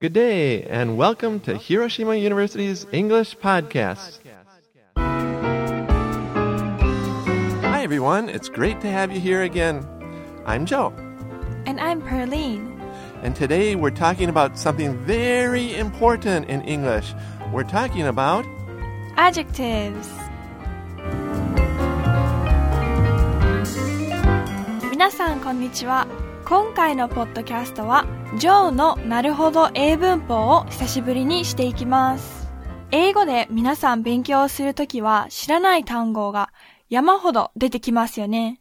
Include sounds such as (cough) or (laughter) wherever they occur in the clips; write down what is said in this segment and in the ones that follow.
Good day, and welcome to Hiroshima University's English Podcast. Hi, everyone. It's great to have you here again. I'm Joe, And I'm Perlene. and today we're talking about something very important in English. We're talking about Adjectives 皆さんこんにちは今回のポッドキャストは ジョーのなるほど英文法を久しぶりにしていきます。英語で皆さん勉強するときは知らない単語が山ほど出てきますよね。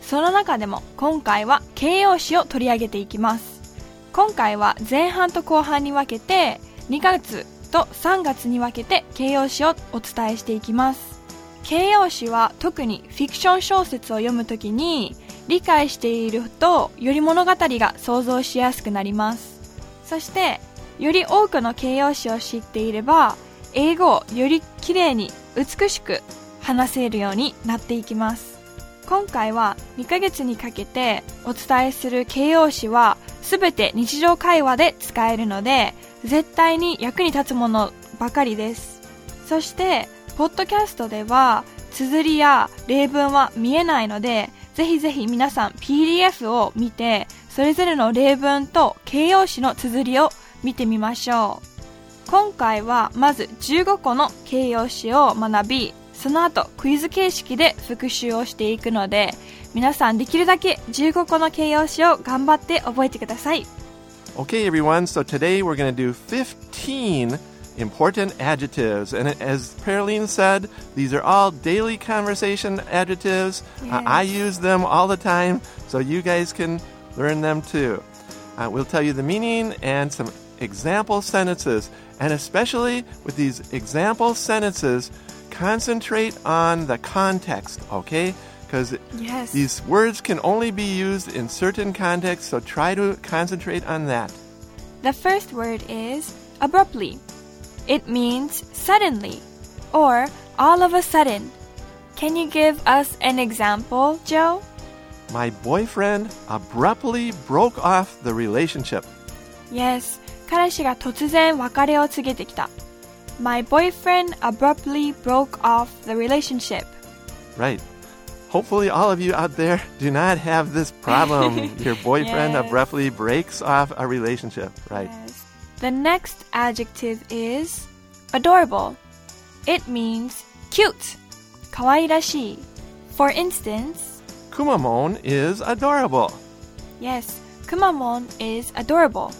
その中でも今回は形容詞を取り上げていきます。今回は前半と後半に分けて2月と3月に分けて形容詞をお伝えしていきます。形容詞は特にフィクション小説を読むときに理解しているとより物語が想像しやすくなります。そしてより多くの形容詞を知っていれば英語をより綺麗に美しく話せるようになっていきます。今回は2ヶ月にかけてお伝えする形容詞は全て日常会話で使えるので絶対に役に立つものばかりです。そしてポッドキャストでは綴りや例文は見えないのでぜひぜひ皆さん PDF を見てそれぞれの例文と形容詞の綴りを見てみましょう今回はまず15個の形容詞を学びその後クイズ形式で復習をしていくので皆さんできるだけ15個の形容詞を頑張って覚えてください。OK everyone, so today we're going to do 15 important adjectives. And as Pearline said, these are all daily conversation adjectives. Uh, I use them all the time, so you guys can learn them too. Uh, we'll tell you the meaning and some example sentences. And especially with these example sentences, concentrate on the context, okay? Because Yes. these words can only be used in certain contexts, so try to concentrate on that. The first word is abruptly. It means suddenly or all of a sudden. Can you give us an example, Joe? My boyfriend abruptly broke off the relationship. Yes, 彼氏が突然別れを告げてきた。My boyfriend abruptly broke off the relationship. Right. Hopefully, all of you out there do not have this problem. (laughs) Your boyfriend Yes. abruptly breaks off a relationship. Right. Yes. The next adjective is adorable. It means cute. 可愛らしい。For instance, Kumamon is adorable. yes, Kumamon is adorable.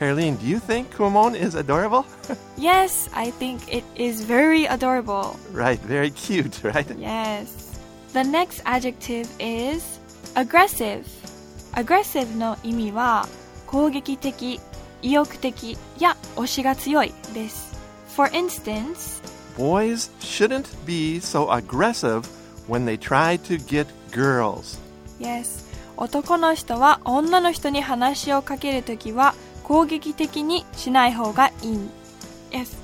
Perline, do you think Kumamon is adorable? (laughs) Yes, I think it is very adorable. right. Very cute, right? Yes. The next adjective is aggressive. aggressive の意味は攻撃的、 意欲的や推しが強いです。For instance, Boys shouldn't be so aggressive when they try to get girls. yes, 男の人は女の人に話をかけるときは攻撃的にしない方がいい。Yes,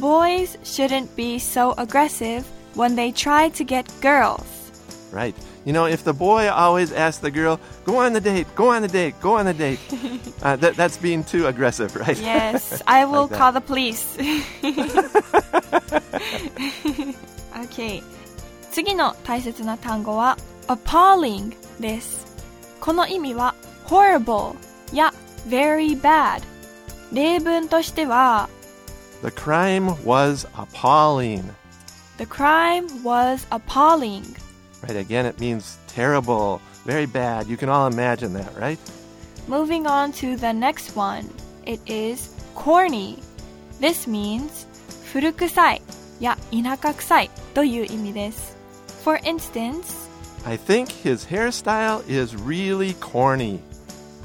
boys shouldn't be so aggressive when they try to get girls. Right. You know, if the boy always asks the girl, go on the date, go on the date, go on the date, (laughs) uh, that, that's being too aggressive, right? Yes, (laughs) I will Like that. call the police. (laughs) okay. 次の大切な単語は appalling です。この意味は horrible や very bad。例文としては The crime was appalling. The crime was appalling. Right. Again, it means terrible, very bad. You can all imagine that, right? Moving on to the next one. It is corny. This means 古臭いや田舎臭いという意味です。For instance, I think his hairstyle is really corny.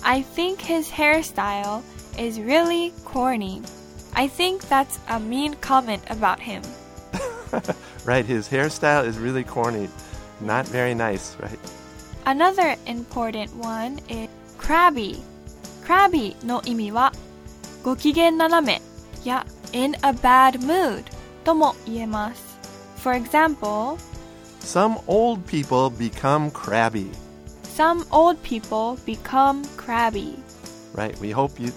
I think his hairstyle is really corny. I think that's a mean comment about him. (laughs) Right. His hairstyle is really corny. Not very nice, right? Another important one is crabby. crabby の意味はご機嫌斜めや in a bad mood とも言えます。For example, Some old people become crabby. some old people become crabby. Right. We hope you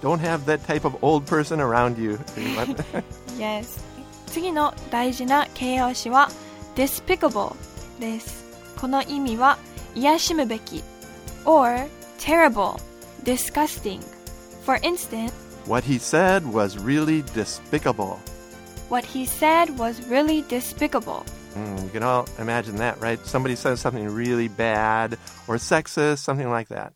don't have that type of old person around you. (laughs) Yes 次の大事な形容詞は despicable ですこの意味は癒しむべき or terrible disgusting for instance what he said was really despicable. what he said was really despicable Mm, you can all imagine that, right? Somebody says something really bad or sexist, something like that.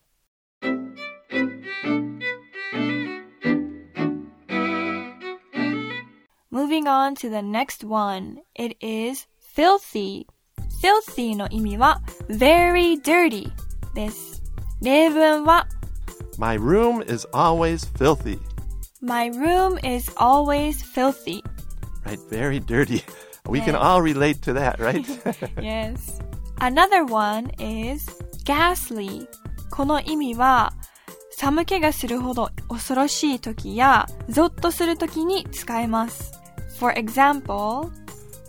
Moving on to the next one. It is filthy. filthy の意味は very dirty です。例文は My room is always filthy. My room is always filthy. Right? Very dirty. (laughs) We can Yes. all relate to that, right? (laughs) Yes. Another one is ghastly. この意味は寒気がするほど恐ろしい時やゾッとする時に使えます。For example,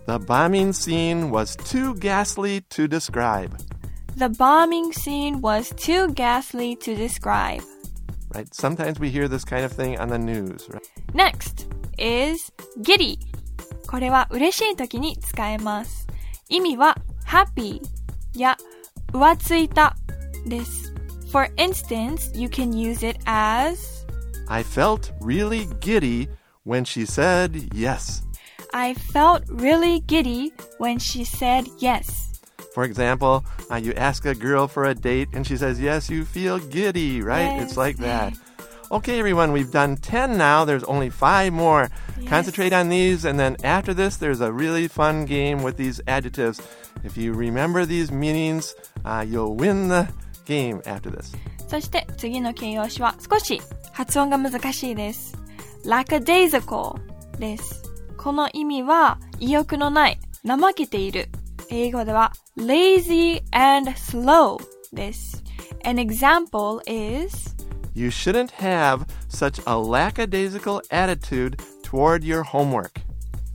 the bombing scene was too ghastly to describe. the bombing scene was too ghastly to describe. Right? Sometimes we hear this kind of thing on the news, right? Next is giddy. これは嬉しい時に使えます。意味は happy や浮ついたです。For instance, you can use it as I felt really giddy when she said yes. I felt really giddy when she said yes. For example, uh, you ask a girl for a date and she says yes, you feel giddy, right? It's Yes. like that. Okay, everyone, we've done 10 now. There's only five more. Concentrate on these, and then after this, there's a really fun game with these adjectives. If you remember these meanings, uh, you'll win the game after this. そして次の形容詞は少し発音が難しいです。lackadaisical です。 この意味は意欲のない、怠けている。英語では lazy and slow です。An example is You shouldn't have such a lackadaisical attitude toward your homework.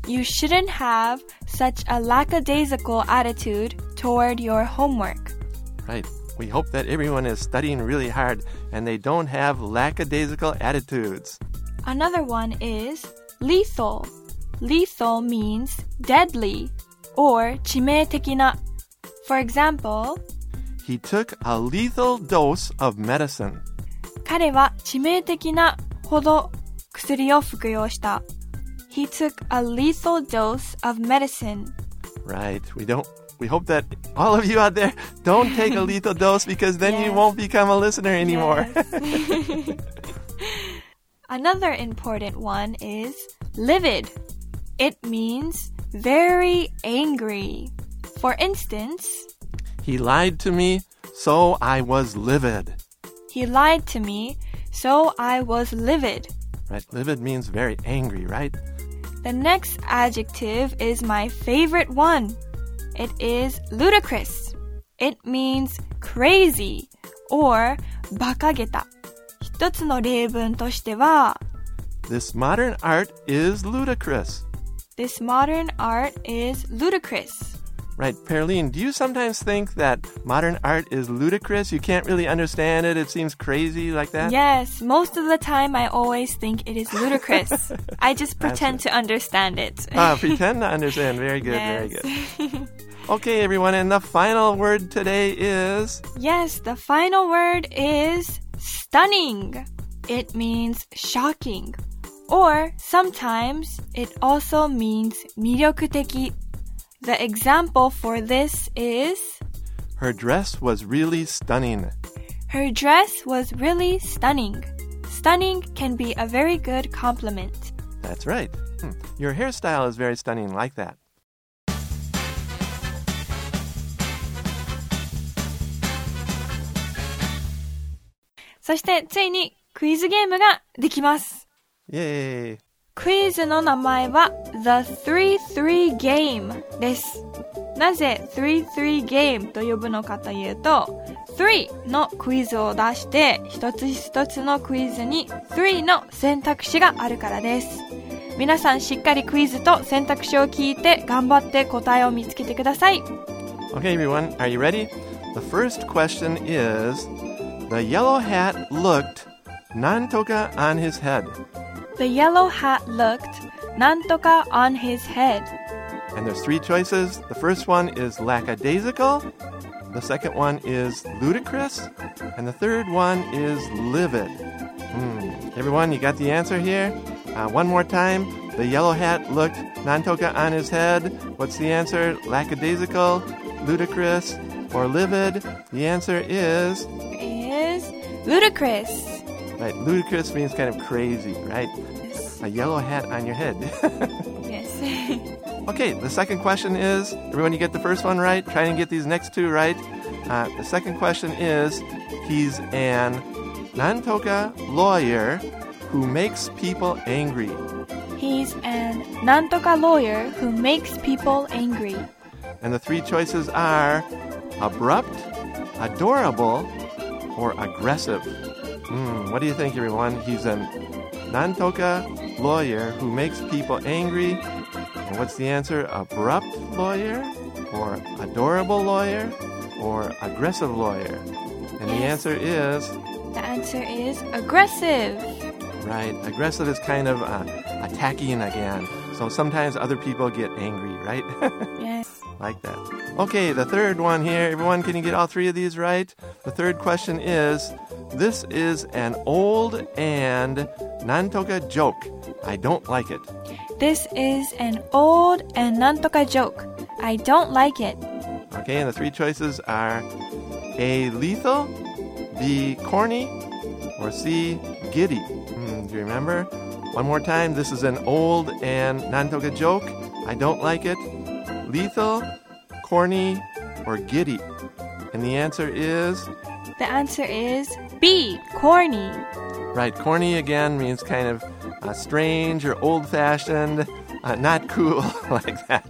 You shouldn't have such a lackadaisical attitude toward your homework. Right. We hope that everyone is studying really hard and they don't have lackadaisical attitudes. Another one is lethal. Lethal means deadly or 致命的な. For example, He took a lethal dose of medicine. 彼は致命的なほど薬を服用した。He took a lethal dose of medicine. Right. We don't we hope that all of you out there don't take a lethal dose because then you Yes. won't become a listener anymore. Yes. (laughs) Another important one is livid. It means very angry. For instance, he lied to me, so I was livid. he lied to me, so I was livid. Right? Livid means very angry, right? The next adjective is my favorite one. It is ludicrous. It means crazy or 馬鹿げた。一つの例文としては This modern art is ludicrous. This modern art is ludicrous. Right, Perline, do you sometimes think that modern art is ludicrous? You can't really understand it. It seems crazy like that? Yes, most of the time I always think it is ludicrous. (laughs) I just pretend to understand it. Ah, pretend to understand. Very good, very good. (laughs) Okay, everyone, and the final word today is Yes, the final word is stunning. It means shocking. Or sometimes it also means 魅力的. The example for this is her dress was really stunning. her dress was really stunning. Stunning can be a very good compliment. That's right. Hmm. Your hairstyle is very stunning, like that. そしてついにクイズゲームができます。 Yay. クイズの名前は The 33 Game です。なぜ33 Game と呼ぶのかというと、3のクイズを出して、一つ一つのクイズに3の選択肢があるからです。皆さんしっかりクイズと選択肢を聞いて頑張って答えを見つけてください。Okay, everyone, are you ready? The first question is The yellow hat looked nantoka on his head. The yellow hat looked nantoka on his head. And there's three choices. The first one is lackadaisical, the second one is ludicrous, and the third one is livid. Hmm. Everyone, you got the answer here? Uh, one more time. The yellow hat looked Nantoka on his head. What's the answer? Lackadaisical, ludicrous, or livid? The answer is. Is ludicrous. Right, ludicrous means kind of crazy, right? Yes. A yellow hat on your head. (laughs) yes. okay, the second question is everyone, you get the first one right, try and get these next two right. Uh, the second question is he's an Nantoka lawyer who makes people angry. He's an Nantoka lawyer who makes people angry. And the three choices are abrupt, adorable, or aggressive. Hmm, what do you think, everyone? He's a Nantoka lawyer who makes people angry. And what's the answer? Abrupt lawyer, or adorable lawyer, or aggressive lawyer? And the answer is The answer is aggressive. right. Aggressive is kind of uh, attacking again. So sometimes other people get angry, right? (laughs) Yes. like that. Okay, the third one here. Everyone, can you get all three of these right? The third question is This is an old and Nantoka joke. I don't like it. This is an old and Nantoka joke. I don't like it. Okay, and the three choices are A. Lethal, B. Corny, or C. Giddy. Hmm, do you remember? One more time. This is an old and Nantoka joke. I don't like it. Lethal, corny, or giddy. And the answer is The answer is B. Corny. right. Corny again means kind of uh, strange or old fashioned, uh, not cool (laughs) like that.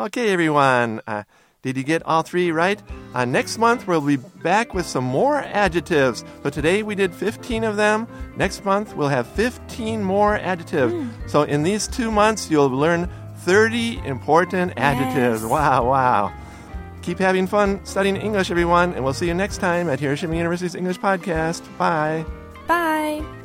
(laughs) okay, everyone. Uh, did you get all three right? Uh, next month, we'll be back with some more adjectives. So today we did 15 of them. Next month, we'll have 15 more adjectives. So in these two months, you'll learn 30 important adjectives. Yes. Wow, wow. Keep having fun studying English, everyone, and we'll see you next time at Hiroshima University's English Podcast. Bye. Bye.